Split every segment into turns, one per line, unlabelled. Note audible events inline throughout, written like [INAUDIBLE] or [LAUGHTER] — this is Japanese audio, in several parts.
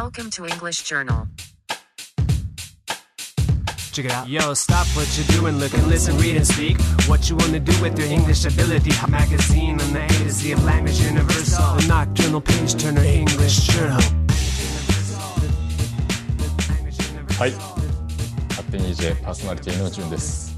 Welcome to English Journal.
Check it out. Yo, stop what you're doing, look and listen, read and speak. What you wanna do with your English ability? Magazine on the A to Z of language universal. The nocturnal page turner English journal.
はい。勝手に EJ パーソナリティのじゅんです。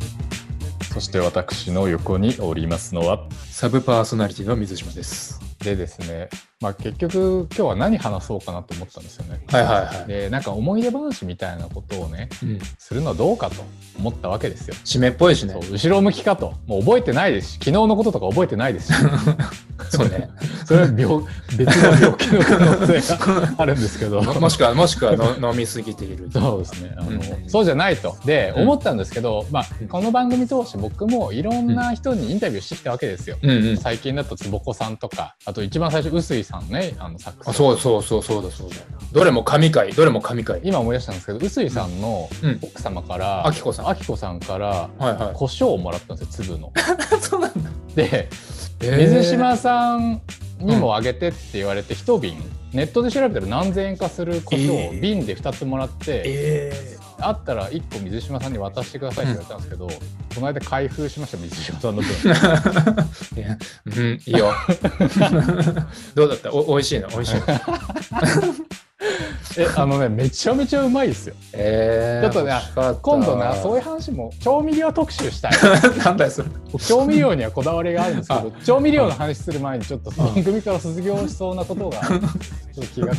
そして私の横におりますのは、
サブパーソナリティの水島です。
でですね、まあ結局今日は何話そうかなと思ったんですよね。
はいはいはい。
で、なんか思い出話みたいなことをね、
うん、
するのはどうかと思ったわけですよ。
締めっぽいしね。
後ろ向きかと。もう覚えてないですし、昨日のこととか覚えてないですし、[LAUGHS]
そうね。[LAUGHS]
それは病別の病気の可能性があるんですけど。
ももしくは、もしくはの飲みすぎている。
そうですねあの、
うん
そうじゃないと。で、
うん
思ったんですけど、まあ、この番組通して僕もいろんな人にインタビューしてきたわけですよ。
うんうん。
最近だと坪子さんとか、あと一番最初、臼井さんね、あのサックス。
あ、そうそうそうそうだそうだ。どれも神回、どれも神回。
今思い出したんですけど、臼井さんの
うん
奥様から、
あきこさん。
あきこさんから、
はいは
胡椒をもらったんですよ、粒の。
い。[LAUGHS] そうなんだ。
で、
えー
水島さんにもあげてって言われて、一瓶、ネットで調べたら何千円かする胡椒を
えー
瓶で2つもらって、
え
あったら1個水島さんに渡してくださいって言われたんですけど、この間開封しました水島さんの分
え [LAUGHS] いやうん、いいよ。[LAUGHS] どうだった？お美味しいの？美味しいの？[LAUGHS]
えあのねめちゃめちゃうまいですよ
えー、
ちょっとね今度なそういう話も調味料特集したい
なんだよ、それ。
僕調味料にはこだわりがあるんですけど調味料の話する前にちょっと番組から卒業しそうなことがちょっと気がか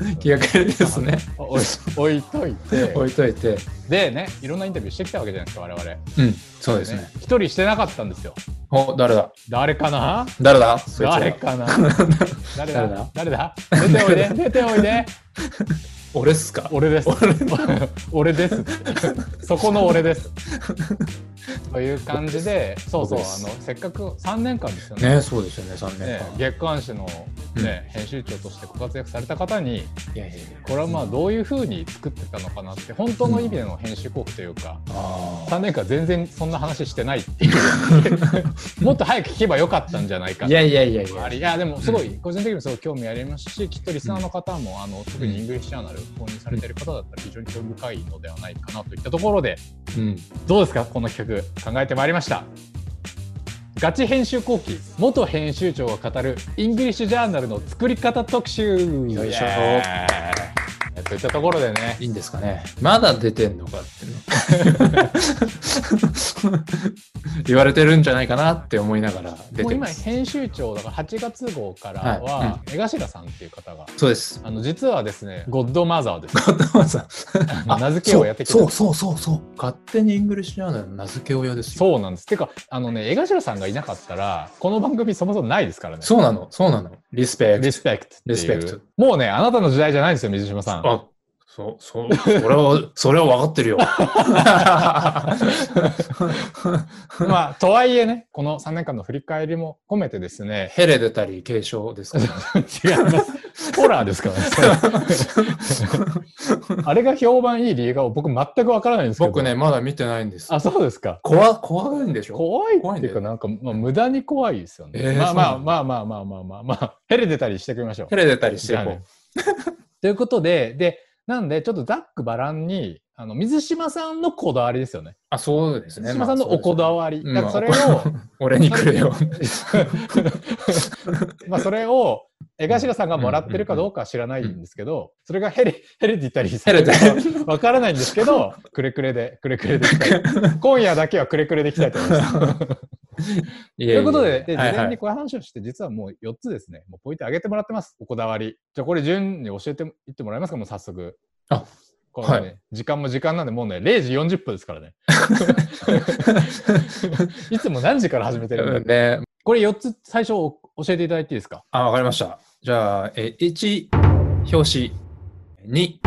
り [LAUGHS]
気がかりですね。
置いといて
置いといて。
でねいろんなインタビューしてきたわけじゃないですか我々。
うん、そうですね。
ね。一人してなかったんですよ。
お、誰だ？
誰かな？
誰だ？
誰かな？[LAUGHS] 誰だ？
誰だ？
誰だ？出ておいで出ておいで [LAUGHS]
俺っすか？
俺です。俺です。そこの俺です。という感じで、そうそう、あのせっかく3年間ですよね。
ね、そうですよね、3年
ね
間。
月刊誌の、ね編集長としてご活躍された方に
いやいや。
これはまあどういうふうに作ってたのかなって本当の意味での編集効果というか、
あ
3年間全然そんな話してないっていう [LAUGHS] もっと早く聞けばよかったんじゃないか
あ。いやいやいやいや。
いやでもすごい個人的にもすごい興味ありますしきっとリスナーの方もあの特に English Journal 購入されている方だったら非常に興味深いのではないかなといったところで
うん。
どうですか？この企画考えてまいりました。ガチ編集後記元編集長が語る English Journal の作り方特集。
よいしょ
イエーイといったところでね
いいんですかね。まだ出てんのかってね。[LAUGHS] 言われてるんじゃないかなって思いながら出
もう今
てます。
編集長だから8月号からは
は
江頭さんっていう方が
そうです。
あの実はですねゴッドマザーです
まさ [LAUGHS]
あの名付けをやってきた
そうそうそうそう。勝手に English Journal の名付け親ですよ。
そうなんです。てか、あのね、江頭さんがいなかったら、この番組そもそもないですからね。
そうなの、そうなの。リスペクト。
リスペクト。
リスペクト
もうね、あなたの時代じゃないんですよ、水島さん。
あ、そう、そう、それは、[LAUGHS] それは分かってるよ。[LAUGHS]
まあ、とはいえね、この3年間の振り返りも込めてですね、
ヘレデタリー継承ですか、[LAUGHS]
違います。ホラーですからね。[LAUGHS] あれが評判いい理由が僕全くわからないんですけど。
僕ね、。まだ見てないんです。
あ、そうですか。
怖、怖いんでしょ？
怖いっていうか、なんか、まあ、無駄に怖いですよね。
えー
まあまあまあまあまあまあまあまあ、ヘレ出たりしてくみましょう
ヘ。レデタリーしていこ
じゃあねということで、で、なんで、ちょっとざっくばらんに、あの、水島さんのこだわりですよね。
あ、そうですね。
水島さんのおこだ
り。
わり。
うん
だからそれを、[LAUGHS]
俺に来るよ。[LAUGHS]
まあそれを、江頭さんがもらってるかどうかは知らないんですけど、それがヘレ、ヘレディタリーさ
ヘレデ
んかわからないんですけど、くれくれで、くれくれで。今夜だけはくれくれでいきたいと思います。[LAUGHS]
と
ということで、で事前にこういう話をして、実はもう4つですね、もうポイント上げてもらってます、おこだわり。じゃあこれ順に教えていってもらえますか、もう早速。
あ
このね、
はい
時間も時間なんで、もうね、0時40分ですからね。[LAUGHS] いつも何時から始めてるんだ
ね、
これ4つ最初教えていただいていいですか？
あ、わかりました。じゃあ、え1、表紙。2、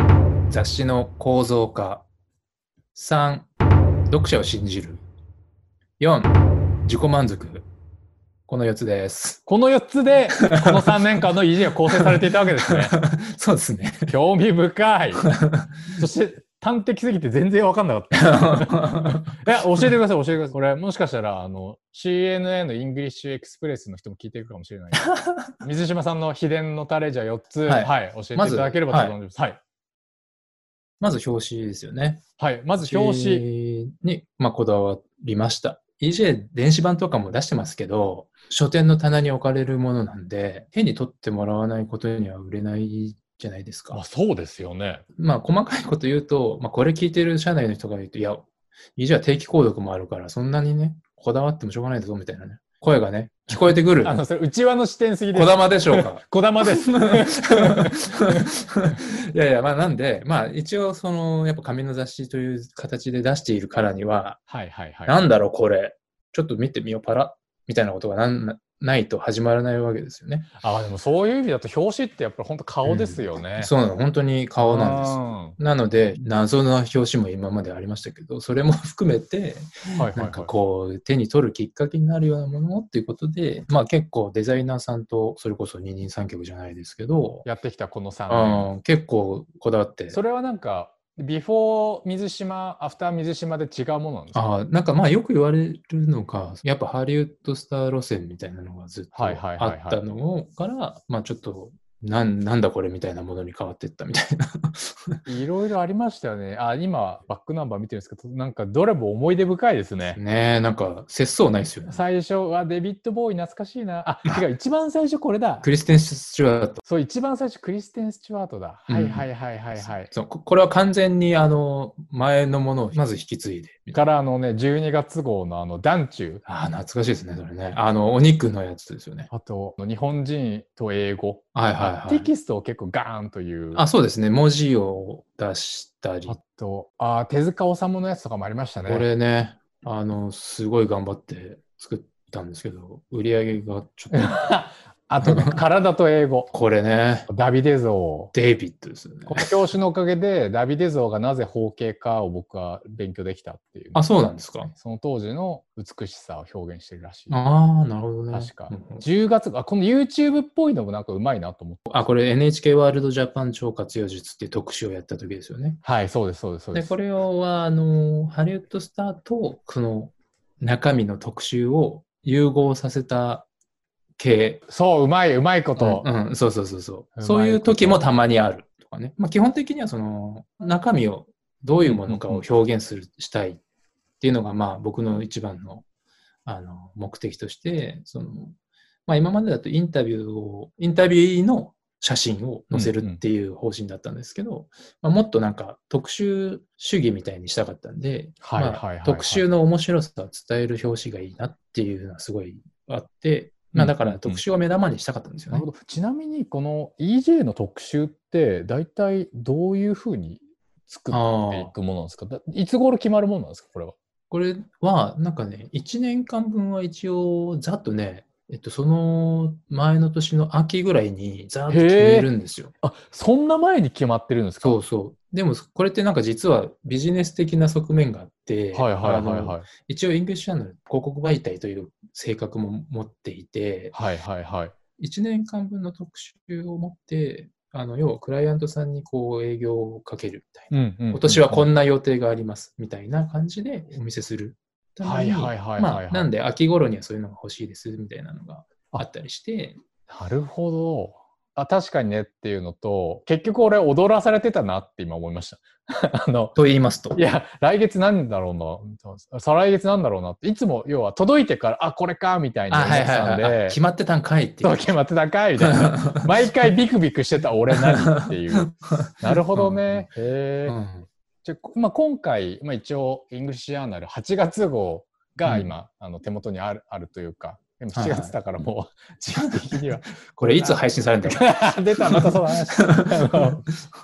雑誌の構造化。3、読者を信じる。4、自己満足。この4つです。
この4つで、この3年間の EJ が構成されていたわけですね。[LAUGHS]
そうですね。
興味深い。[LAUGHS] そして、端的すぎて全然わかんなかった。[LAUGHS] いや、教えてください、教えてください。これ、もしかしたら、あの、CNN の English Express の人も聞いてるかもしれない。水島さんの秘伝のタレじゃ4つ、は、
はいい
教えていただければと思います。はい。
まず表紙ですよね。
はい、まず表紙。
紙に、まあ、こだわりました。EJ 電子版とかも出してますけど、書店の棚に置かれるものなんで、手に取ってもらわないことには売れないじゃないですか
あ、。そうですよね。
まあ、細かいこと言うと、まあ、これ聞いてる社内の人が言うと、いや、EJ は定期購読もあるから、そんなにね、こだわってもしょうがないぞ、みたいなね。声がね、聞こえてくる？
あの、それ、内輪の視点すぎです。
こだまでしょうか？
こだまです。[LAUGHS]
いやいや、まあなんで、まあ一応その、やっぱ紙の雑誌という形で出しているからには、
はいはいはい。
なんだろうこれ、ちょっと見てみよう、パラみたいなことがなんなないと始まらないわけですよね。
あ、でもそういう意味だと表紙ってやっぱり本当顔ですよね。
そうなの、本当に顔なんです。
す。
なので、謎の表紙も今までありましたけど、それも含めて、
はいはいはい
なんか。こう、手に取るきっかけになるようなものっていうことで、まあ結構デザイナーさんと、それこそ二人三脚じゃないですけど、
やってきたこの3年。
うん、結構こだわって。
それはなんか、ビフォー水島、アフター水島で違うものなんですか？
ああ、なんかまあよく言われるのが、やっぱハリウッドスター路線みたいなのがずっとあったのから、まあちょっと、なんなんだこれみたいなものに変わっていったみたいな。
いろいろありましたよね。あ、今、バックナンバー見てるんですけど、なんかどれも思い出深いですね。
ねえ、なんか節操ないですよね。
最初はデビッド・ボウイ懐かしいな。あ、[LAUGHS] 違う、一番最初これだ。
クリステン・スチュワート。
そう、一番最初クリステン・スチュワートだ。
うん
はいはいはいはいはい。
そうここれは完全にあの前のものをまず引き継いで。
からあのね、12月号のあの、ダンチュー。
ああ、懐かしいですね、それね。あの、お肉のやつですよね。
あと、日本人と英語。
はいはいはい
テキストを結構ガーンという。
あ、そうですね。文字を出したり。
あと、あ手塚治虫のやつとかもありましたね。
これね、あの、すごい頑張って作ったんですけど、売り上げがちょっと、[LAUGHS]
あとね、体と英語。[LAUGHS]
これね、
ダビデ像。
デイビッドですよね
こ。の教師のおかげで、ダビデ像がなぜ包茎かを僕は勉強できたっていう。
あ、そうなんですか。
その当時の美しさを表現してるらしい。
ああ、なるほどね。
確か
うんうん
10月あこの YouTube っぽいのもなんかうまいなと思って。
あ、これ NHK ワールドジャパン超活用術っていう特集をやった時ですよね。
はい、そうです、そうです、そうで
で、
す。
これは、あの、ハリウッドスターと、この中身の特集を融合させた系。
そう、うまい、うまいこと。
うん、うんそうそうそうそう。そういう時もたまにあるとかね。まあ、基本的にはその中身をどういうものかを表現する、したいっていうのが、まあ僕の一番のあの目的として、その、まあ今までだとインタビューを、インタビューの写真を載せるっていう方針だったんですけど、まあ、もっとなんか特集主義みたいにしたかったんで、特集の面白さを伝える表紙がいいなっていうのはすごいあって、まあだから特集を目玉にしたかったんですよね
なる。ほど。ちなみに、この EJ の特集って、大体どういうふうに作っていくものなんですか？だいつ頃決まるものなんですか、これは？
これは、なんかね、1年間分は一応、ざっとね、えっと、その前の年の秋ぐらいにざっと決めるんですよ。
あそんな前に決まってるんですか？
そうそう。でも、これってなんか実はビジネス的な側面があって、
はいはいはいはい。
一応、 English Journal 広告媒体という性格も持っていて、
はいはいはい。
1年間分の特集を持って、あの、要はクライアントさんにこう営業をかけるみたいな。
うんうん
今年はこんな予定がありますみたいな感じでお見せするために。
はいはいはいはい
まあ、
はい
なんで秋頃にはそういうのが欲しいですみたいなのがあったりして、
なるほど。あ、確かにねっていうのと、結局俺踊らされてたなって今思いました。[LAUGHS] あの、
と言いますと。
いや、来月なんだろうな、再来月なんだろうなって、いつも要は届いてから、あ、これかみたい
あ、
な思
はい
ってたん
はいはい。決まってたんかいってい
そうう。決まってたんかいみたいな。[LAUGHS] 毎回ビクビクしてた俺何っていう。[LAUGHS] なるほどね。へえ。
うん
じゃあまあ、今回、まあ、一応、 English Journal 8月号が今、あの手元にあるあるというか、でも7
はいはい
月だからもう、[LAUGHS] 時期的には。[LAUGHS]
これいつ配信されるんだろう [LAUGHS]
出た、またその話。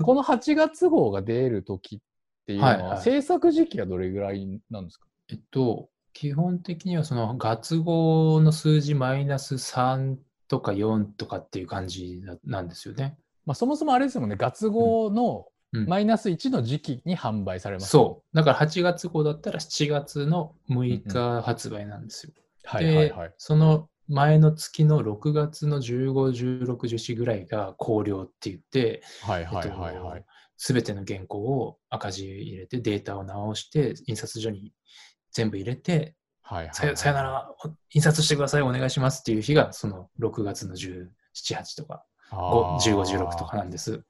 この8月号が出るときっていうのは、
はいはい
制作時期はどれぐらいなんですか？
えっと、基本的にはその月号の数字マイナス3とか4とかっていう感じななんですよね。
まあ、そもそもあれですもんね、月号の
うん
マイナス1の時期に販売されます。
そう。だから8月号だったら7月の6日発売なんですよ。
はいはいはい
で。その前の月の6月の15、16、17ぐらいが考慮って言って、
はいはいはいはい。
すべての原稿を赤字入れてデータを直して印刷所に全部入れて
はいはい
さよさよな。らお印刷してくださいお願いしますっていう日がその6月の17、8とか
あー
15、16とかなんです。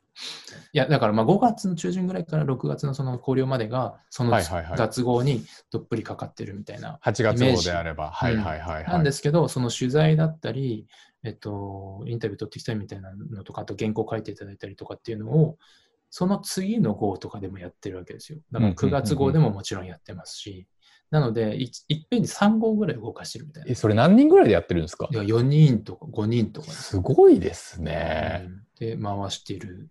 いやだからまあ5月の中旬ぐらいから6月のその考慮までがその
はいはいはい
月号にどっぷりかかってるみたいな
8月号
イメージ
であれば。はいはいはいはい。
なんですけど、その取材だったり、えっと、インタビュー取ってきたりみたいなのとか、あと原稿書いていただいたりとかっていうのを、その次の号とかでもやってるわけですよ。だから9月号でももちろんやってますし、なので、いいっぺんに3号ぐらい動かしてるみたいな。
え、それ何人ぐらいでやってるんですか？
いや4人とか5人とかです
すごいですね。
うんで、回している。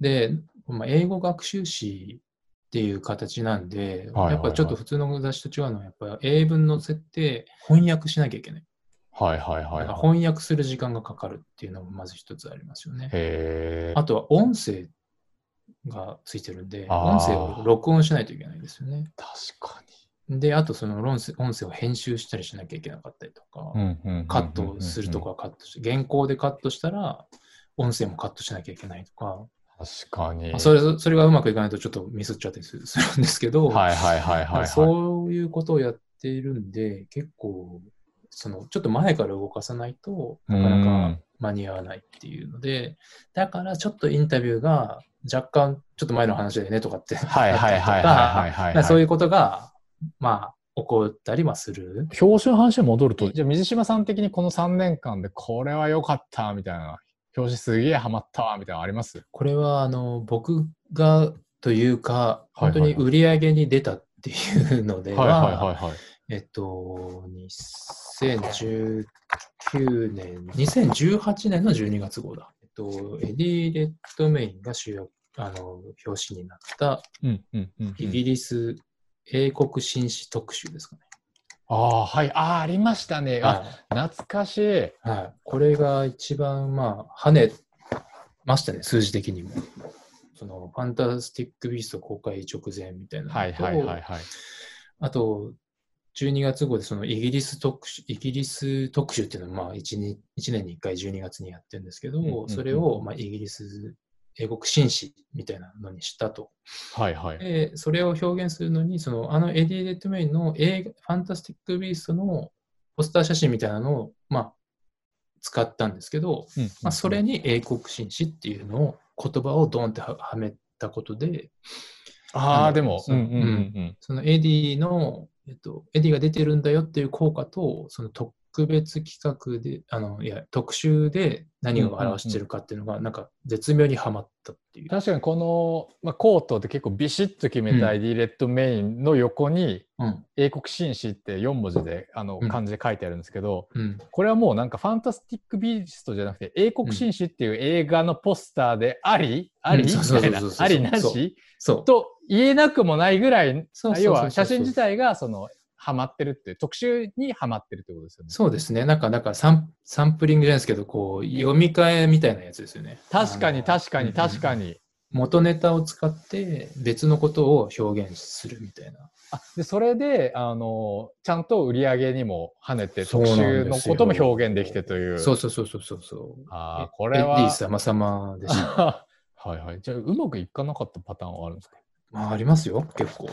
で、まあ、英語学習誌っていう形なんで、やっぱちょっと普通の雑誌と違うのは、やっぱ英文の設定、翻訳しなきゃいけない。
はいはいはい。
翻訳する時間がかかるっていうのもまず一つありますよね。あとは音声がついてるんで、音声を録音しないといけないですよね。
確か
で、あとその音声音声を編集したりしなきゃいけなかったりとか、カットするとこはカットして、原稿でカットしたら音声もカットしなきゃいけないとか、
確かに。
まあそれそれがうまくいかないとちょっとミスっちゃったりするんですけど、
はいはいはいはいはい。
そういうことをやっているんで、結構、そのちょっと前から動かさないとなかなか
うん
間に合わないっていうので、だからちょっとインタビューが若干ちょっと前の話だよねとかって、
はいはいはいはいはい
そういうことが、まあ、起こったりはする。
表紙の話に戻ると、じゃあ水島さん的にこの3年間でこれは良かったみたいな、表紙すげえハマったわみたいなのあります？
これは、あの、僕がというか、本当に売り上げに出たっていうのでは、
はいはいはいはい。
えっと、2019年、2018年の12月号だ。えっと、エディ・レッドメインが主役、あの、表紙になったイギリス英国紳士特集ですかね。
ああ、はい。ああ、ありましたね。あ、
は
懐かしい。
い。はい。これが一番、まあ、跳ねましたね、数字的にも。その、ファンタスティック・ビースト公開直前みたいな。
はいはいはいはい。
あと、12月号でそのイギリス特集、イギリス特集っていうのはまあ 1, に1年に1回12月にやってるんですけど、
うんうんうん
それをまあイギリス英国紳士みたいなのにしたと。
はいはい。
で、それを表現するのに、そのあのエディ・レッドメインの映画、ファンタスティック・ビーストのポスター写真みたいなのをまあ使ったんですけど、
うんうん
まあ、それに英国紳士っていうのを言葉をドンってははめたことで、
ああ、でも、
そう
うんうんうんうん。
そのエディの、えっと、エディが出てるんだよっていう効果と、その特別企画で、あの、いや、特集で何を表してるかっていうのが、なんか絶妙にはまったっていう。
確かにこの、まあ、コートって結構ビシッと決めた
うん。
エディ・レッドメインの横に、
うん。
英国紳士って4文字であの
うん。
漢字で書いてあるんですけど、
うん。
これはもうなんかファンタスティック・ビーストじゃなくて英国紳士っていう映画のポスターであり、あり？みたいな。ありな
そう。
し。と言えなくもないぐらい要は写真自体がそのハマってるって特集にハマってるってことですよね。
そうですね。なんか、なんかサン、サンプリングじゃないですけど、こう、読み替えみたいなやつですよね。
確かに確かに
うん
確かに。
元ネタを使って別のことを表現するみたいな。
あでそれであのちゃんと売り上げにも跳ねて特集のことも表現できてという。
そうそうそうそうそうそう。
あこれは
エディ様様でした。[LAUGHS]
はいはい。じゃあうまくいかなかったパターンはあるんですか？
まあ、ありますよ、結構。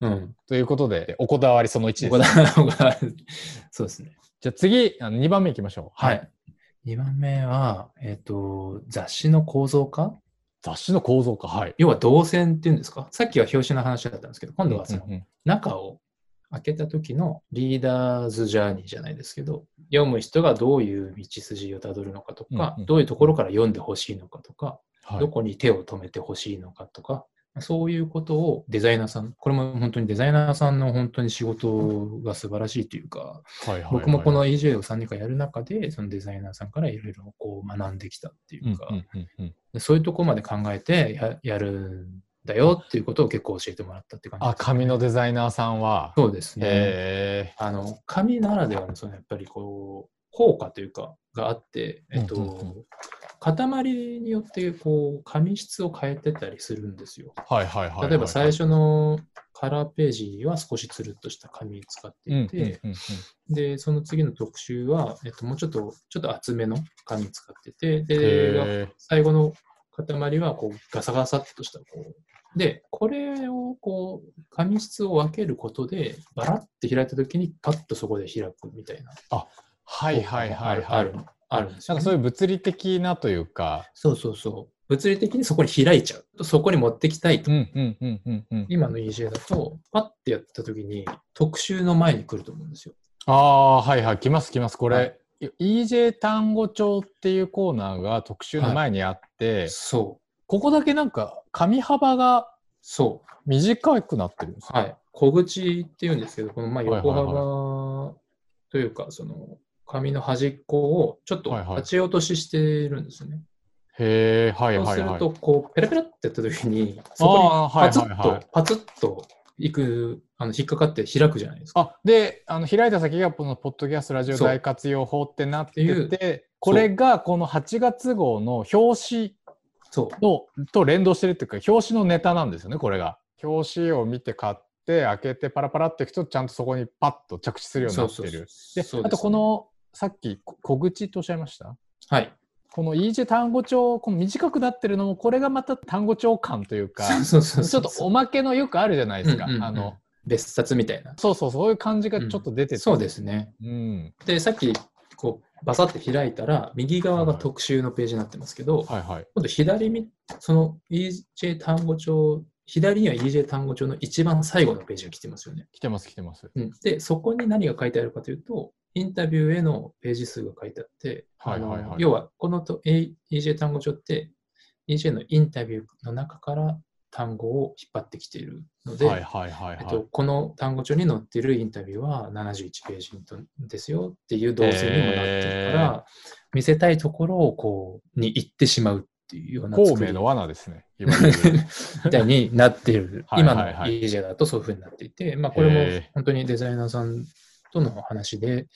うん。[LAUGHS]
ということでおこだわりその1です。[LAUGHS]
そうですね。
じゃあ次あの2番目いきましょう。
はい。2番目は、えっ、と、雑誌の構造化？
雑誌の構造化。はい。
要は動線っていうんですか？さっきは表紙の話だったんですけど、今度はその
うんうん
中を開けた時のリーダーズジャーニーじゃないですけど、読む人がどういう道筋をたどるのかとか、
うんうん
どういうところから読んでほしいのかとか、
はい
どこに手を止めてほしいのかとか、そういうことをデザイナーさん、これも本当にデザイナーさんの本当に仕事が素晴らしいというか、
はいはいはい。
僕もこの EJ を3年間やる中で、そのデザイナーさんからいろいろこう学んできたっていうか、
うんうんうんうん。
でそういうところまで考えてややるんだよっていうことを結構教えてもらったって感じです
あ、紙のデザイナーさんは。
そうですね。
へ
あの、紙ならではの、そのやっぱりこう、効果というか、があって、えっと、
うんうんうん
塊によって、こう、紙質を変えてたりするんですよ。
ーはいはいはいはい。
例えば最初のカラーページは少しつるっとした紙使って
うん
いて、で、その次の特集は、えっと、もうちょっと、ちょっと厚めの紙使ってて、
うん
で、
へ
最後の塊はこうガサガサっとしたこう。で、これをこう、紙質を分けることで、バラって開いたときにパッとそこで開くみたいな。
ーはいはいはいはい。
ある、んですよ、ね。
なんかそういう物理的なというか、
そうそうそう。物理的にそこに開いちゃう。そこに持ってきたいと。
うんうんうんうんうん。
今の EJ だと、パッてやったときに特集の前に来ると思うんですよ。
ああ、はいはい、来ます来ます。これ、
はい
EJ 単語帳っていうコーナーが特集の前にあって、
そう。
ここだけなんか紙幅が
そう。
短くなってるんですよ
はい。小口っていうんですけど、このまあ横
はいはい
幅というか、その紙の端っこをちょっと
はいはい
立ち落とししてるんですよね。
へえ、はい
そう
はいはい。
すると、こう、ペラペラってやったときに、そこにパツッと、
はいはい
パツッといく、あの、引っかかって開くじゃないですか。
あであの開いた先がこのポッドキャストラジオ
そう
大活用法ってなって
って
てこれがこの8月号の表
そう。
紙のと連動してるっていうか表紙のネタなんですよねこれが表紙を見て買って開けてパラパラっていくとちゃんとそこにパッと着地するようになってる
そう
で
そうそう
あとこ、のさっきこ小口とおっしゃいました？
はい。
この EJ 単語帳この短くなってるのもこれがまた単語帳感というか
そうそう
ちょっ。とおまけのよくあるじゃないですか、
うんうんうん
あの
別冊みたいな。
そうそうそういう感じがちょっと出てて、
そうですね。
うん
で、さっき、こう、バサって開いたら、右側が特集のページになってますけど、
はいはい
今度左み、その EJ 単語帳、左には EJ 単語帳の一番最後のページが来てますよね。
来てます来てます
うん、で、そこに何が書いてあるかというと、インタビューへのページ数が書いてあって、
はいはいはい
要は、このと EJ 単語帳って、EJ のインタビューの中から単語を引っ張ってきているので、
はいはいはいはい。
えっと、この単語帳に載っているインタビューは71ページですよっていう動線にもなってるから、見せたいところをこうに行ってしまうっていうような
孔明の罠ですね。[LAUGHS]
みたいになっている。
はい
今の EJ だとそういうふうになっていて、まあこれも本当にデザイナーさんとの話で、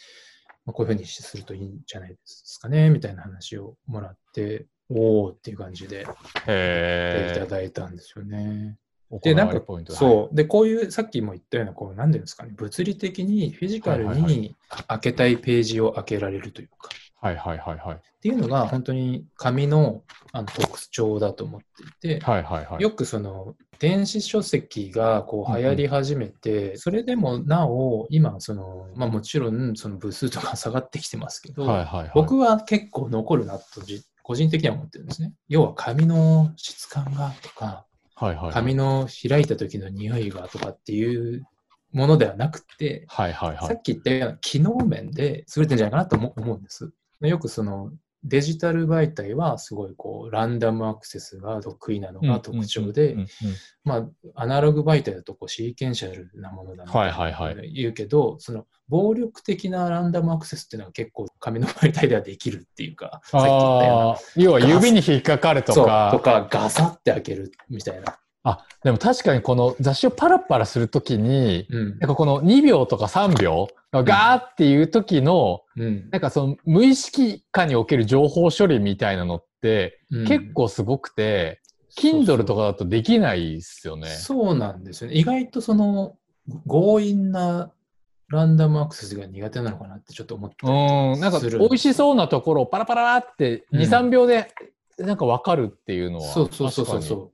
まあ、こういうふうにするといいんじゃないですかね、みたいな話をもらって、おーっていう感じでいただいたんですよね。
行
で、なんか
われポイント、
そう。で、こういう、さっきも言ったような、こう、なんていうんですかね、物理的にフィジカルに開けたいページを開けられるというか、
はいはいはいはい。
っていうのが本当に紙のあの特徴だと思っていて、
はいはいはい。
よくその電子書籍がこう流行り始めて、それでもなお今その、まあ、もちろんその部数とか下がってきてますけど、
はいはいはい。
僕は結構残るなとじ個人的には思ってるんですね。要は紙の質感がとか、
はいはいはい。
紙の開いた時の匂いがとかっていうものではなくて、
はいはいはい。
さっき言ったような機能面で優れてるんじゃないかなと思思うんです。よくそのデジタル媒体はすごいこうランダムアクセスが得意なのが特徴でまあアナログ媒体だとこうシーケンシャルなものだみた
はいはいはい
な言うけど、その暴力的なランダムアクセスっていうのは結構紙の媒体ではできるっていうか、さっき言ったような
要は指に引っかかるとか。
とかガサって開けるみたいな。
あ、でも確かにこの雑誌をパラパラするときに、
うん
なんかこの2秒とか3秒、ガーっていう時の、
うん
なんかその無意識下における情報処理みたいなのって、
うん
結構すごくて、Kindle とかだとできないですよね。
そうなんですよね。意外とその強引なランダムアクセスが苦手なのかなってちょっと思って
うん、なんか美味しそうなところをパラパラって2、
うん
3秒でなんか分かるっていうのは。
そうそうそうそう。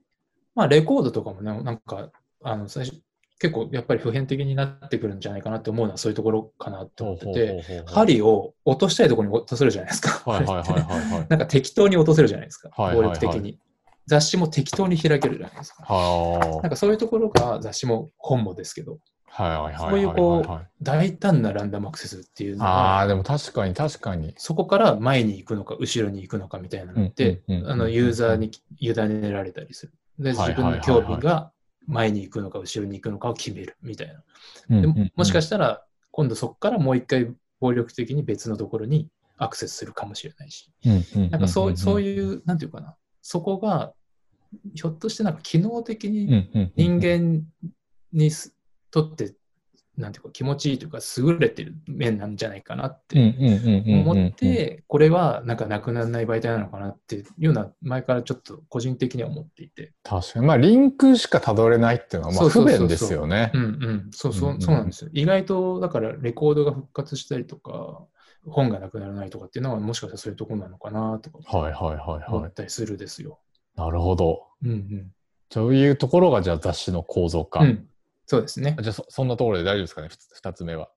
まあレコードとかもね、なんかあの最初結構やっぱり普遍的になってくるんじゃないかなって思うのはそういうところかなって思ってて、
て
針を落としたいところに落とせるじゃないですか。
はいはいはいはいはい。[LAUGHS]
なんか適当に落とせるじゃないですか。暴
はいはいはい
力的に。雑誌も適当に開けるじゃないですか。
は
なんかそういうところが雑誌も本もですけど、
あはいはいはいはい。
そういうこう
はい
大胆なランダムアクセスっていうの
あ
が、
あ、でも確かに確かに。
そこから前に行くのか、後ろに行くのかみたいなのってあのユーザーに委ねられたりする。で、
はい
自分の興味が前に行くのか、後ろに行くのかを決めるみたいな。
うん
でももしか
し
したら、今度そこからもう一回暴力的に別のところにアクセスするかもしれないし。
て
なんかそうそう
う
いう、なんていうかな、そこが、ひょっとしてなんか機能的
ん
に人間にすとってなんていうか気持ちいいというか優れてる面なんじゃないかなっ
うん
て
うんうんうんうん
思って、これはなんかなくならない媒体なのかなっていうような前からちょっと個人的には思っていて。
確かに。まあ、リンクしかたどれないっていうのは、まあ、不便ですよね
う。んうん。そうそう、
うんうん
そうなんですよ。意外と、だからレコードが復活したりとか、本がなくならないとかっていうのはもしかしたらそういうところなのかなとか
はいはいはいはい。
思ったりするですよ。
なるほど。
うん
そういうところが、じゃあ雑誌の構造か。
うん。うん。そうですね。
じゃあそ、そんなところで大丈夫ですかね、ふつ二つ目は。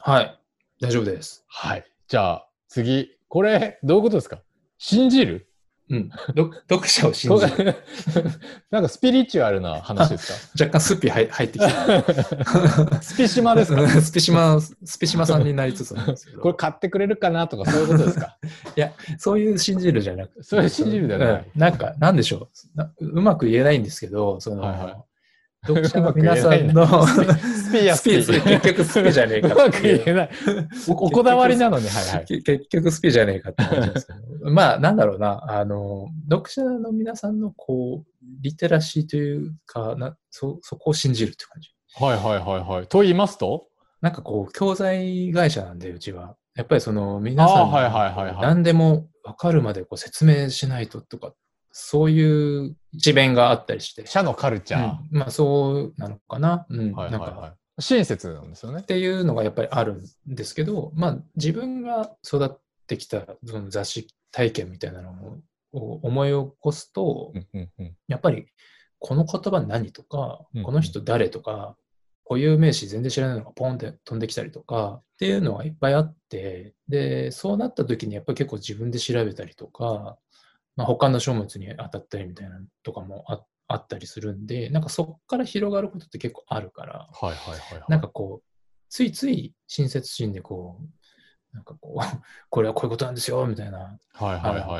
はい。大丈夫です。
はい。じゃあ、次。これ、どういうことですか？信じる？
うん。ど読者を信じる。[LAUGHS]
なんかスピリチュアルな話です
若干スピ入入ってきた。
か [LAUGHS] スピシマですか？
スペシマ、スペシマさんになりつつなんですけど。
これ買ってくれるかなとかそういうことですか？
そういう信じるじゃなくて。
そういう信じるじゃない
うんなんか、なんでしょうな。うまく言えないんですけど、その、
はいはい
読者の皆さんの
スピや
スピ、
スピ。
結局スピじゃねえか
うまく言えない。おおこだわりなのに、はいはい。
け結局スピじゃねえかって感じですけど。まあ、なんだろうな、あの、読者の皆さんの、こう、リテラシーというか、なそ、そこを信じるって感じ。
はいはいはいはい。と言いますと？
なんかこう、教材会社なんで、うちは。やっぱりその、皆さん
あーはいはいはいはい
何でも分かるまでこう説明しないととか、そういう一面があったりして。
社のカルチャー。
うんまあ、そうなのかな。うん。
はいはい
なんか、
はい。親切なんですよね
っ。ていうのがやっぱりあるんですけど、まあ、自分が育ってきたその雑誌体験みたいなのを思い起こすと、
うんうんうん
やっぱりこの言葉何とか
うん、
この人誰とか、固有名詞全然知らないのがポンって飛んできたりとかっていうのがいっぱいあって、で、そうなった時にやっぱり結構自分で調べたりとか、まあ、他の書物に当たったりみたいなのとかもああったりするんで、なんかそこから広がることって結構あるから、
はいはいはいはい。
なんかこう、ついつい親切心でこう、なんかこう、[LAUGHS] これはこういうことなんですよ、みたいな。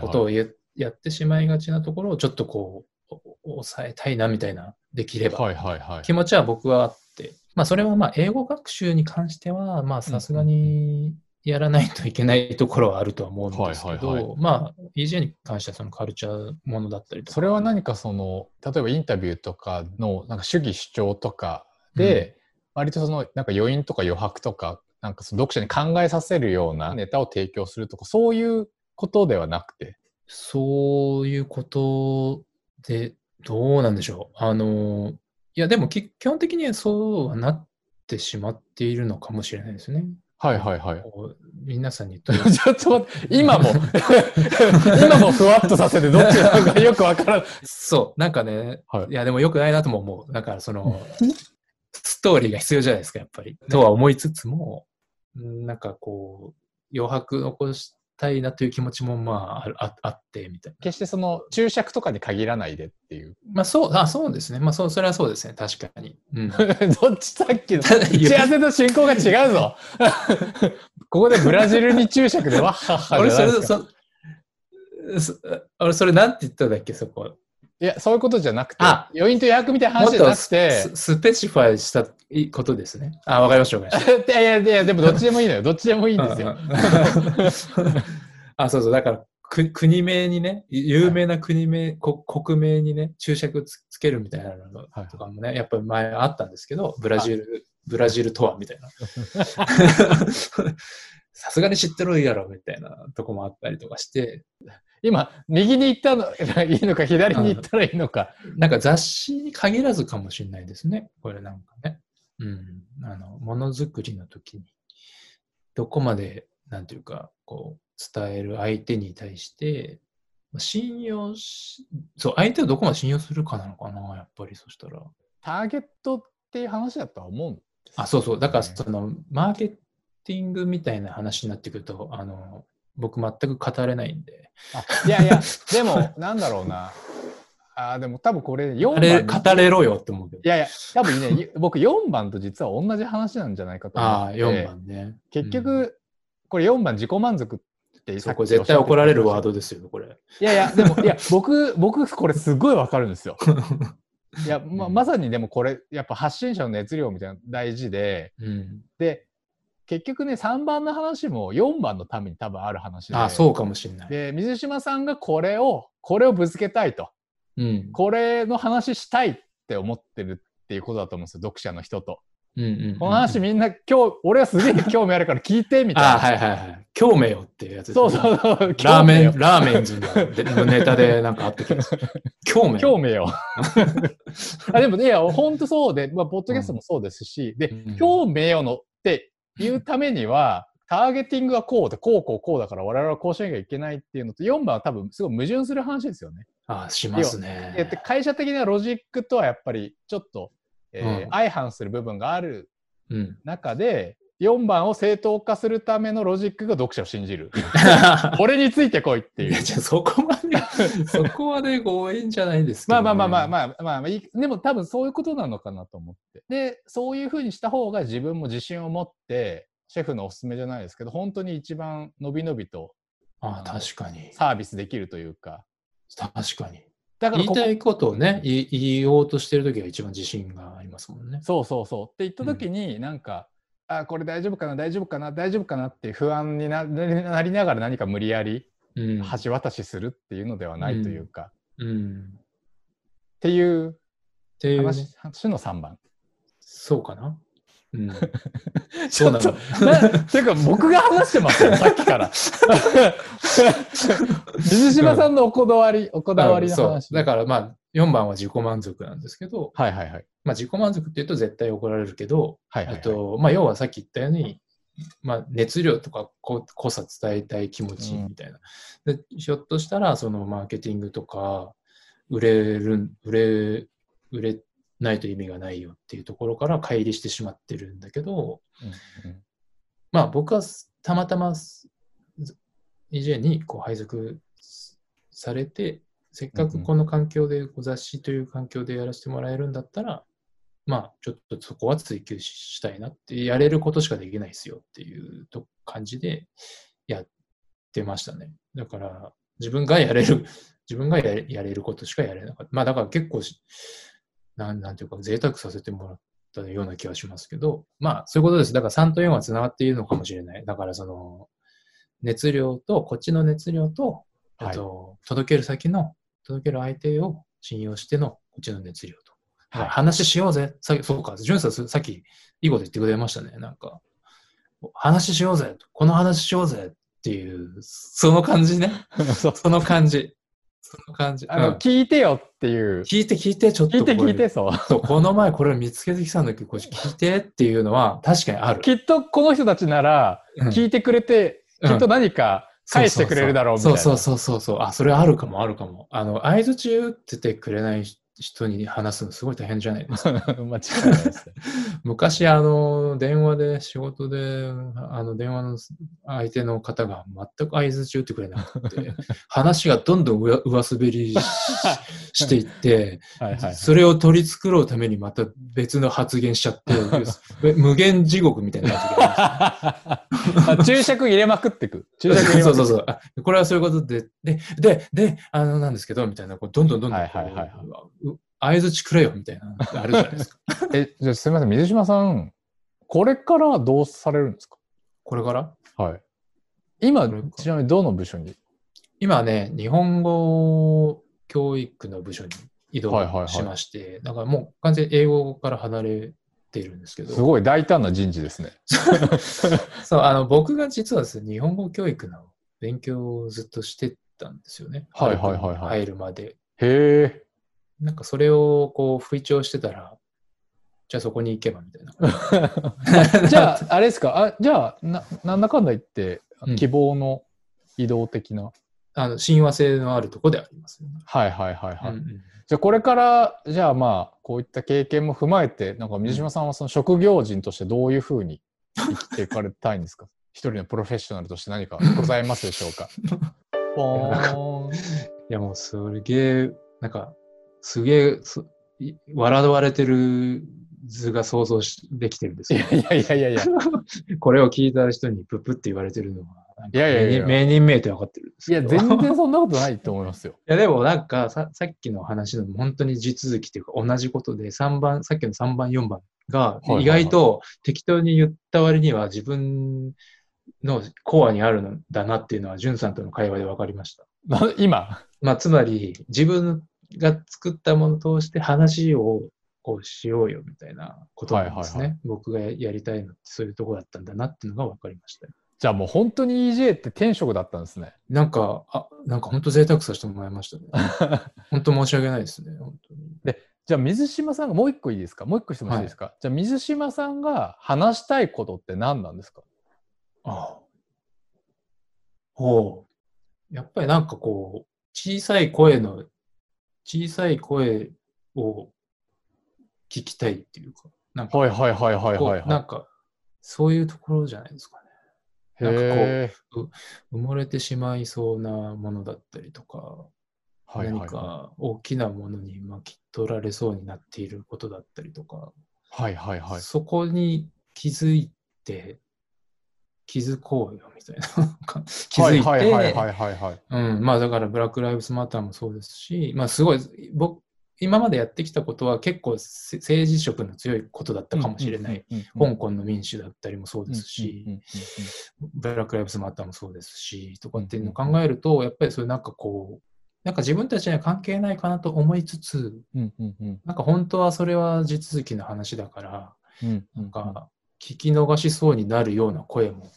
ことをやってしまいがちなところをちょっとこう、お抑えたいなみたいな、できれば、
はいはいはい。
気持ちは僕はあって、まあそれはまあ英語学習に関しては、まあさすがにやらないといけないところはあるとは思うんですけ
はいはい
ど、まあ EJ に関してはそのカルチャーものだったりとか。
それは何かその、例えばインタビューとかのなんか主義主張とかで、割とそのなんか余韻とか余白とか、なんかその読者に考えさせるようなネタを提供するとか、そういうことではなくて。
そういうことで、どうなんでしょう。あの、いや、でもき基本的にはそうはなってしまっているのかもしれないですね。
はいはいはい。
皆さんに言って
ちょっと待って、今も、[LAUGHS] 今もふわっとさせてどっちなのかよくわからない。
そう、なんかね、
はい
いや、でもよくないなとも思う。だから、その、ストーリーが必要じゃないですか、やっぱり。とは思いつつも、うんなんかこう、余白残したいなという気持ちも、まあ、あるああって、みたいな。
決してその注釈とかに限らないでっていう。
まあ、そう、あ、そうですね。まあ、そう、それはそうですね。確かに。うん。[LAUGHS]
どっちさっきの [LAUGHS] 打ち合わせと進行が違うぞ。[LAUGHS] ここでブラジルに注釈でわっはっは
俺、それ、
じゃないですか。
そ、そ俺、それなんて言ったんだっけ、そこ。
いや、そういうことじゃなくて、
あ
余韻と余白みたいな話じゃなくて、
ススペシファイしたことですね。あ、わかりました、わかりました。
いやいやいや、でもどっちでもいいのよ。どっちでもいいんですよ。
あ、そうそう。だから、く国名にね、有名な国名、こ国名にね、注釈つつけるみたいなの
はい
とかもね、やっぱり前あったんですけど、ブラジル、ブラジルとはみたいな。さすがに知ってるやろ、みたいなとこもあったりとかして、
今、右に行ったのが [LAUGHS] いいのか、左に行ったらいいのか。
なんか雑誌に限らずかもしれないですね。これなんかね。うん。あの、ものづくりの時に、どこまで、なんていうか、こう、伝える相手に対して、まあ信用し、そう、相手をどこまで信用するかなのかな、やっぱりそしたら。
ターゲットっていう話だとは思うんですよね
あ、そうそう。だから、その、マーケティングみたいな話になってくると、あの、僕全く語れないんで。
あいやいや、[LAUGHS] でも、なんだろうな。あーでも多分これ4
あれ、
番。
語れろよって思うけど。
いやいや、多分ね、僕4番と実は同じ話なんじゃないかと思
ああ、
って。
4番ね。
結局、
うん
これ4番自己満足って
そう、これ絶対怒られるワードですよ、これ。
いやいや、でも、いや、僕、僕、これすごいわかるんですよ。いや、ま、まさにでもこれ、やっぱ発信者の熱量みたいなの大事で、
うん。
で、結局ね、3番の話も4番のために多分ある話で。
あ、そうかもしれない。
で、水島さんがこれを、これをぶつけたいと。
うん。
これの話したいって思ってるっていうことだと思うんですよ、読者の人と。
うんうんうん
この話みんな今日、俺はすげえ興味あるから聞いて、みたいな。
あはいはいはい。興味よっていうやつね
そうそうそう。
ラーメン、ラーメンズのネタでなんかあった気がする。[LAUGHS] 興味
興味よ。[LAUGHS] あでも、いや、本当そうで、まあ、ポッドキャストもそうですし、で、
うん
興味よのって言うためには、ターゲティングがこうで、こうこうこうだから我々はこうしなきゃいけないっていうのと、4番は多分すごい矛盾する話ですよね。
あします
で
ね。
で会社的なロジックとはやっぱりちょっと、えー
うん
相反する部分がある
うん。
中で、4番を正当化するためのロジックが読者を信じる。[LAUGHS] 俺についてこいっていう
いや、。じゃあそこまで、[LAUGHS] そこまで強引じゃないですけど、
まあまあまあまあ
あ。
まあまあ、まあ、でも多分そういうことなのかなと思って。で、そういうふうにした方が自分も自信を持って、シェフのおすすめじゃないですけど、本当に一番伸び伸びと
あ確かに。
サービスできるというか。
確かに。
だから
言いたいことをね、言おうとしてるときが一番自信がありますもんね。
そうそうそう。って言った時に、なんか、あ、これ大丈夫かな、大丈夫かな、大丈夫かなって不安にななりながら何か無理やり
うん。
橋渡しするっていうのではないというか、
うん。
っていう
っていうね、
話話の3番。
そうかな。うん。[LAUGHS]
ちょっと
そうなの
なていうか僕が話してますよ、[LAUGHS] さっきから。[LAUGHS] 水島さんのおこだわり、おこだわりの
そう
話。
だからまあ、4番は自己満足なんですけど、
はいはいはい。
まあ自己満足って言うと絶対怒られるけど、
はいはいはい
えっと、まあ要はさっき言ったように、まあ熱量とかこ濃さ伝えたい気持ちみたいな。で、ひょっとしたらそのマーケティングとか、売れる、売れ、売れないと意味がないよっていうところから乖離してしまってるんだけど、
うんうん
まあ僕はたまたま EJ にこう配属されて、せっかくこの環境で、雑誌という環境でやらせてもらえるんだったら、まあちょっとそこは追求したいなって、やれることしかできないですよっていうと感じでやってましたね。だから自分がやれる、[LAUGHS] 自分がやれやれることしかやれなかった。まあだから結構し、なんなんていうか贅沢させてもらったような気がしますけど、まあそういうことです。だから3と4はつながっているのかもしれない。だからその熱量と、こっちの熱量と、
はい
えっと、届ける先の、届ける相手を信用してのこっちの熱量と。
はい
話しようぜ。さそうか、ジュンさんささっきいいこと言ってくれましたね。なんか、話しようぜ。この話しようぜっていう、その感じね。[LAUGHS]
そ
の感じ。その感じ。
あの、
うん
聞いてよっていう。
聞いて聞いて、ちょっと
聞いて聞いて、そう。
そう、この前これ見つけてきたんだけ？ど、これ聞いてっていうのは確かにある。
きっとこの人たちなら、
うん
聞いてくれて、
うん
きっと何か返してくれるだろうみたいな。
そうそうそうそうそう。あ、それあるかも、あるかも。あの、合図中打っててくれない人に話すのすごい大変じゃないですか。[LAUGHS]
間違いないですね。[LAUGHS]
昔、あの、電話で、仕事で、あの、電話の相手の方が全く合図中打ってくれなくて、[LAUGHS] 話がどんどん上上滑りししていって、
はいはいはい。
それを取り繕うためにまた別の発言しちゃって、無限地獄みたいな感じ
注釈入れまくってく。注釈入れまくって
そうそうそう。あこれはそういうことで、で、で、で、あの、なんですけど、みたいな、こうどんどんどんどん、
はいはいはいはいう
合図くれよ、みたいな、あるじゃないですか。[LAUGHS]
え、じゃあすみません、水島さん、これからどうされるんですか？
これから？
はい。今ちなみにどの部署に？
今ね、日本語教育の部署に移動
はいはいはい
しまして、だからもう完全に英語から離れているんですけど、
すごい大胆な人事ですね。[LAUGHS]
そう、あの、僕が実はですね、日本語教育の勉強をずっとしてたんですよね。
はいはいはいはい
入るまで。
へえ。
なんかそれをこう、吹聴してたら、じゃあそこに行けばみたいな。[LAUGHS]
じゃあ、あれですか、あじゃあな、なんだかんだ言って
うん、
希望の移動的な。
あの、親和性のあるとこでありますよね。
はいはいはいはい。
うんうん
じゃあ、これから、じゃあまあ、こういった経験も踏まえて、なんか水島さんはその職業人としてどういうふうに生きていかれたいんですか？[LAUGHS] 一人のプロフェッショナルとして何かございますでしょうか？[LAUGHS]
いやもうそれげえ、なんか、すげえ、笑われてる図が想像しできてるんですよ。
いやいやいやいやいや。
これを聞いた人にププって言われてるのは、
いやいやいや
名人名って分かってるんです
いや。全然そんなことないと思いますよ。[LAUGHS]
いやでもなんかささっきの話の本当に地続きというか同じことで3番、さっきの3番、4番が意外と適当に言った割には自分のコアにあるんだなっていうのは、んさんとの会話で分かりました。
な [LAUGHS] 今、
まあつまり自分が作ったものを通して話をこうしようよみたいなことなんですね。
はいはい
僕がやりたいのってそういうとこだったんだなっていうのが分かりましたよ。
じゃあもう本当に EJ って天職だったんですね。
なんか、あ、なんか本当贅沢させてもらいましたね。[LAUGHS] 本当申し訳ないですね、本当に。
じゃあ水島さんがもう一個いいですか？もう一個質問していいですか、じゃあ水島さんが話したいことって何なんですか？
ああ。ほう。やっぱりなんかこう、小さい声の、小さい声を聞きたいっていうか、なんか、
はいはいはいはいはいは
なんか、そういうところじゃないですかね。
い。
なんかこう
へ
埋もれてしまいそうなものだったりとか、
ーはいはいは
何か大きなものに巻き取られそうになっていることだったりとか、
い。はいはいはい。
そこに気づいて、気づこうよみたいな。[LAUGHS] 気づいて、
はいはいはいはいはい。
うん、まあだからブラック・ライブズ・マターもそうですし、まあすごい、僕、今までやってきたことは結構せ政治色の強いことだったかもしれない。
うんうんうんうん。
香港の民主だったりもそうですし、
うんうんうん
ブラック・ライブズ・マターもそうですし、とかっていうのを考えると、やっぱりそれなんかこう、なんか自分たちには関係ないかなと思いつつ、
うんうんうん
なんか本当はそれは地続きの話だから、
うんうん
なんか聞き逃しそうになるような声も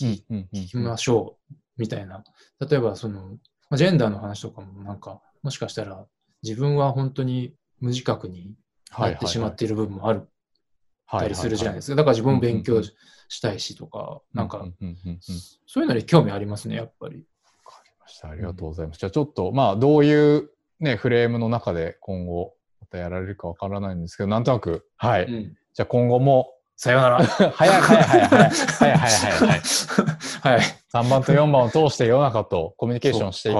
聞きましょうみたいな。例えばその、まあジェンダーの話とかもなんか、もしかしたら自分は本当に無自覚になってしまっている部分もあるたりするじゃないですか。だから自分も勉強したいしとか、なんかそういうのに興味ありますね、やっぱり。
わかりました。ありがとうございます。じゃあちょっと、まあ、どういうね、フレームの中で今後、またやられるかわからないんですけど、なんとなく、はい。
うん
じゃあ今後も、
さよなら。
早い早い早い早い早い早い早い。
はい。
3番と4番を通して世の中とコミュニケーションしていく。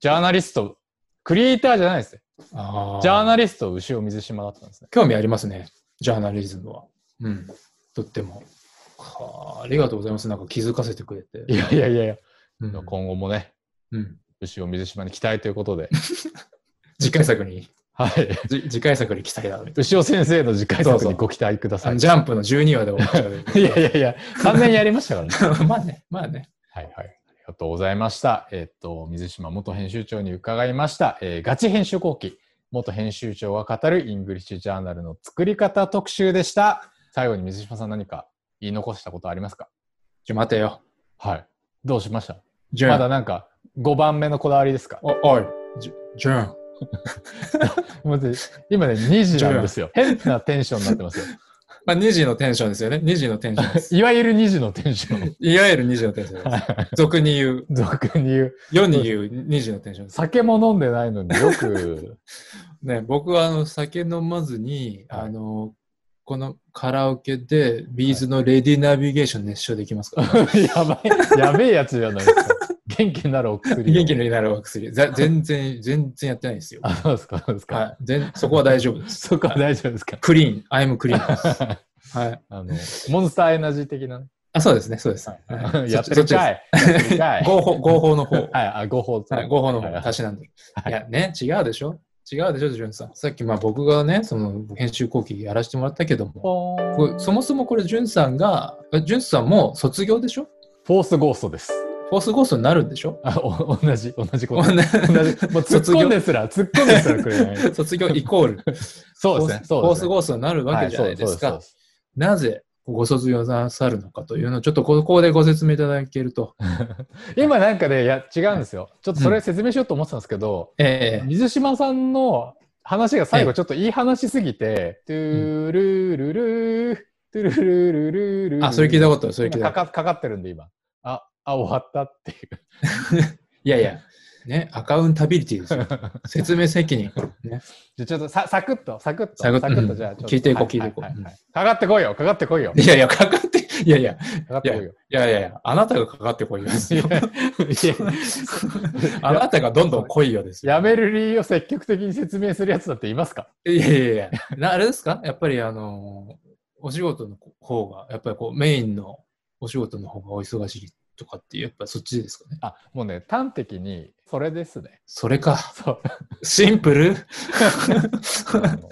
ジャーナリスト、クリエイターじゃないですね。ジャーナリスト、牛尾水島だったんですね。
興味ありますね。ジャーナリズムは。うん。とっても。ありがとうございます。なんか気づかせてくれて。
いやいやいや。
うん、
今後もね、
うん、
牛尾水島に期待ということで。[LAUGHS]
次回作に。
はい。
じ次回作に期待だ。みたい
牛尾先生の次回作にご期待くだ
なあの
さい。
ジャンプの12話で終わっちゃう。[LAUGHS]
いやいやいや、3年やりましたからね。[LAUGHS]
まあね、まあね。
はいはい。ありがとうございました。えっと、水島元編集長に伺いました。えーガチ編集後記、元編集長が語る ENGLISH JOURNAL の作り方特集でした。最後に水島さん何か言い残したことありますか？
ちょ、待てよ。
はい。どうしました？まだなんか5番目のこだわりですか？
おおい、ジュジュン。
待って [LAUGHS] 今ね、2時なんですよ。変なテンションになってますよ。[LAUGHS]
まあ、2時のテンションですよね。2時のテンションです。[LAUGHS]
いわゆる2時のテンション。
いわゆる2時のテンションです。俗に言う、
俗に言う。
世に言う2時のテンションです。
酒も飲んでないのによく、
ね、僕はあの酒飲まずに、
はい
あの、このカラオケでビーズのレディナビゲーション熱唱できますから、
やばい、やべえやつじゃないですか。元気になるお薬を。
元気になるお薬。ざ [LAUGHS] 全然、全然やってないですよ。
あ、そうですか、そうですか。
はい。全そこは大丈夫です。[LAUGHS]
そこは大丈夫ですか。
クリーン。アイムクリーンです。[LAUGHS] はい。
あの、モンスターエナジー的なね。
あ、そうですね、そうです。はい
やってるかい。
合法、合法の方。
はい、あ、合法。
はい、合法の方、
はい
たしなんで。
はい
いや、ね、違うでしょ違うでしょ、ジュンさん。さっき、まあ僕がね、その編集後期やらせてもらったけども、そもそもこれ、ジュンさんが、えジュンさんも卒業でしょ？
フォースゴーストです。
フォースゴーストになるんでしょ？[LAUGHS]
あ、お同じ、同じこと。
同
同じ。もう突っ込んですら、[LAUGHS] 突っ込んですらくれない。
卒業イコール、[LAUGHS]
そうですね。
フ
そうですね。
ォースゴーストになるわけじゃないですかなぜご卒業なさるのかというのを、ちょっとここでご説明いただけると。
今なんかね、いや、違うんですよ。ちょっとそれ説明しようと思ってたんですけど、
ええ
水島さんの話が最後ちょっといい話すぎて、トゥルルルー、トゥルルルルルル
あ、それ聞いたことある、それ聞いたこと
かかかかってるんで今。あ、あ、終わったっていう。[LAUGHS]
いやいや、ね、アカウンタビリティですよ。[LAUGHS] 説明責任。ね、
じゃあちょっとさサクッと、サクッと、
サクッと。
とじゃあちょっと。
聞いていこう
は
聞いていこう
かかってこいよ、かかってこいよ。
いやいや、かかって、いやいや、
かかってこいよ。
いやいやいや、あなたがかかってこいよ。[LAUGHS] あなたがどんどん来いよですよ。
やめる理由を積極的に説明するやつだっていますか？
いやいやいや、なあれですか？やっぱりあの、お仕事の方が、やっぱりこう、メインのお仕事の方がお忙しいとかってやっぱりそっちですかね。
あ、もうね、端的に、それですね。
それか。
そう。
シンプル？
あの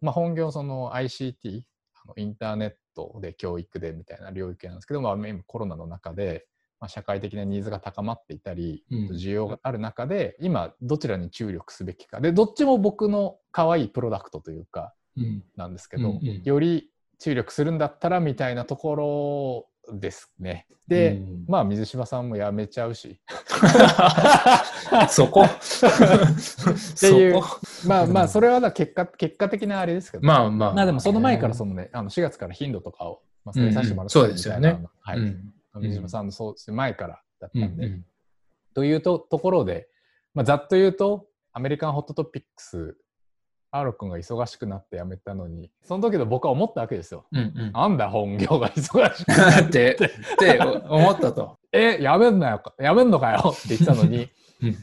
まあ、本業その ICT あのインターネットで教育でみたいな領域なんですけど、まあ、今コロナの中で、まあ、社会的なニーズが高まっていたり、
うん
需要がある中で今どちらに注力すべきかでどっちも僕の可愛いプロダクトというか
うん
なんですけど、
うんうん
より注力するんだったらみたいなところですね。で、
うん。
まあ水島さんも辞めちゃうし。[LAUGHS]
そこ。[LAUGHS]
ていう。まあまあそれはだ結果結果的なあれですけど、
まあまあ。
まあでもその前からそのねあの4月から頻度とかを、まあ、させてもらって
うんうんそうですよね。
みたいなはい。
うん。
水島さんのそう前からだったんで、
うん。
というとところで、まあ、ざっと言うとアメリカンホットトピックスアーロ君が忙しくなって辞めたのにその時の僕は思ったわけですよ。
うんうん
なんだ本業が忙しくなっ [LAUGHS]
ってて、って思ったと。[LAUGHS]
え、やめんなよか、やめんのかよって言ってたのに、[LAUGHS]
うん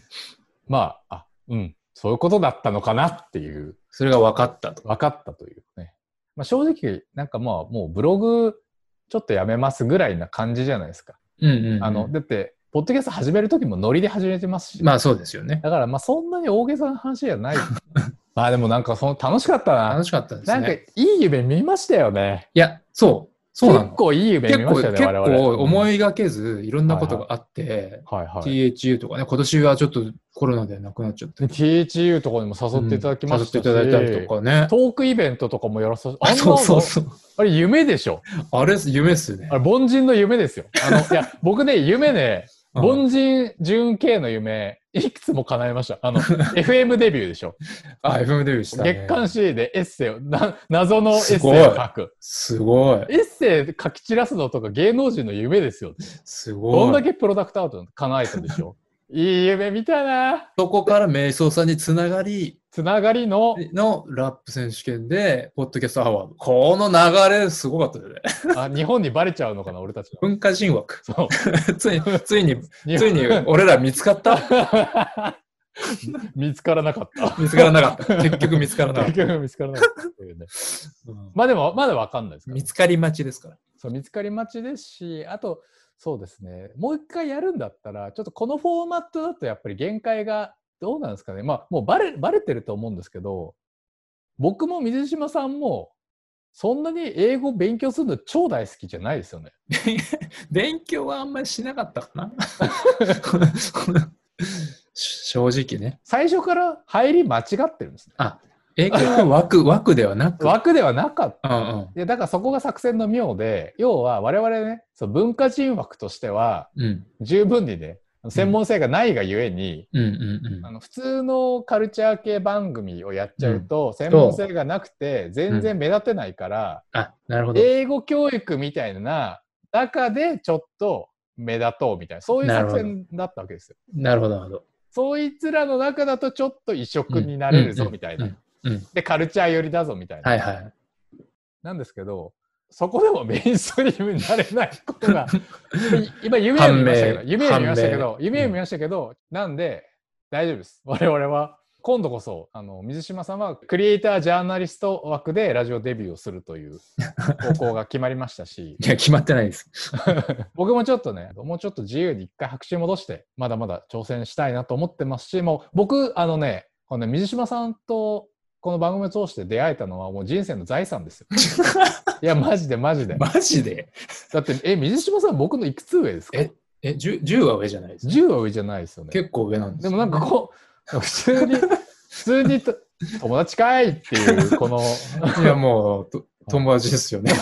まあ、あ、うん、そういうことだったのかなっていう、
それが分かったと。
分かったというね。まあ、正直、なんかまあ、もうブログちょっとやめますぐらいな感じじゃないですか。
うんうんうん
あの、だって、ポッドキャスト始める時もノリで始めてますし、
まあそうですよね。
だからまあそんなに大げさな話じゃない。[LAUGHS] まあでもなんかその楽しかったな。
楽しかったです
なんか
ね。
いい夢見ましたよね。
いや、そう。そうなの。
結構いい夢見
結構、
ましたよね、
結
我々。
構思
い。
いがけず、いろんなことがあって、
はいはい。
THU とかね、今年はちょっとコロナでなくなっちゃって。
で THU とかにも誘っていただきましたし、
うん誘っていただいたりとかね。
トークイベントとかもやらさせあんな
そう
の
そうそう。
あれ夢でしょ
あれ、夢っすね
あ。れ凡人の夢ですよ。あの、いや、僕ね、夢ね、
うん
凡人純系の夢、いくつも叶えました。あの、[LAUGHS] FM デビューでしょ。
あ、FM デビューした、ね。
月刊 C でエッセイを、な謎のエッセイを書く。
すごい。
エッセイ書き散らすのとか芸能人の夢ですよ。
すごい。
どんだけプロダクトアウト叶えたでしょ [LAUGHS] いい夢見たな
そこから瞑想さんにつながり
つながりの、
のラップ選手権で、ポッドキャストアワード。この流れすごかったよね。
あ日本にバレちゃうのかな、俺たちの。
文化人枠。
そう。
ついついに、
日
ついに俺ら見つかった？
見つからなかった。
見つからなかった。結局見つからなかっ
結局見つからなかったね。
た。うん
まあでも、まだわかんないですから
見つかり待ちですから。
そう見つかり待ちですし、あと、そうですね、もう一回やるんだったら、ちょっとこのフォーマットだとやっぱり限界がどうなんですかね。まあ、もうバレバレてると思うんですけど、僕も水島さんも、そんなに英語勉強するの超大好きじゃないですよね。[LAUGHS]
勉強はあんまりしなかったかな [LAUGHS] 正直ね。
最初から入り間違ってるんですね。
あ、英語は [LAUGHS] 枠、枠ではなく。
枠ではなかった。
うんうん。
いやだからそこが作戦の妙で、要は我々ね、そう文化人枠としては、
うん。
十分にね、専門性がないがゆえに、あの普通のカルチャー系番組をやっちゃうと、専門性がなくて全然目立てないから、
あ、なるほど。
英語教育みたいな中でちょっと目立とうみたいなそういう作戦だったわけですよ。
なるほど、なるほど。
そいつらの中だとちょっと異色になれるぞみたいな。でカルチャー寄りだぞみたいな。
はいはい。
なんですけどそこでもメインストリームになれないことが [LAUGHS] 今夢は見ましたけど夢は見ましたけど夢は見ましたけど、なんで大丈夫です我々は今度こそあの水島さんはクリエイタージャーナリスト枠でラジオデビューをするという方向が決まりましたし [LAUGHS]
いや、決まってないです。[LAUGHS]
僕もちょっとねもうちょっと自由に一回白紙戻してまだまだ挑戦したいなと思ってますしもう僕あのねこのね水島さんとこの番組を通して出会えたのはもう人生の財産ですよ。いやマジでマジで。
マジで？
だって、え、水島さん、僕のいくつ上ですか？
え、え、10, 10は上じゃないです、ね。
10は上じゃないですよね。
結構上なんですよ
でもなんかこう、普通に、普通にと友達かいっていう、この、
いや、もう、と友達ですよね。
ね、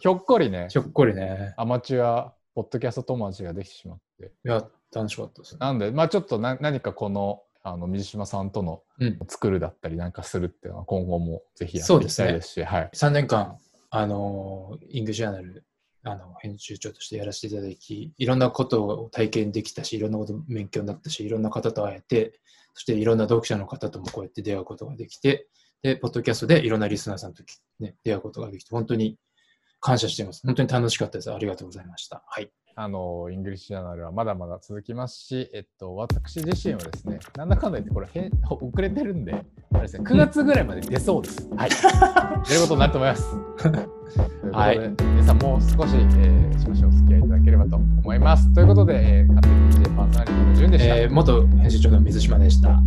ひょっこりね、
ひょっこりね。
アマチュア、ポッドキャスト友達ができてしまって。
いや、楽しかったですね。
なんで、まあちょっとな何かこの、あの水島さんとの
うん。
作るだったりなんかするっていうのは今後もぜひやっていき
そうですね
たいですし、はい。
3年間、あの、イングジャーナル、あの、編集長としてやらせていただき、いろんなことを体験できたし、いろんなこと勉強になったし、いろんな方と会えて、そしていろんな読者の方ともこうやって出会うことができて、で、ポッドキャストでいろんなリスナーさんと、ね、出会うことができて、本当に感謝しています。本当に楽しかったです。ありがとうございました。はい。
あの、 ENGLISH JOURNAL はまだまだ続きますし、えっと、私自身はですね、なんだかんだ言ってこれ編 [LAUGHS] 遅れてるんで、あれですね、9月ぐらいまで出そうです。はい。出ることになると思います。[LAUGHS]
はい
皆さんもう少し、えー、少々お付き合いいただければと思います。ということで、えー、勝手に DJ パーソナリティの順でした。
えー元編集長の水島でした。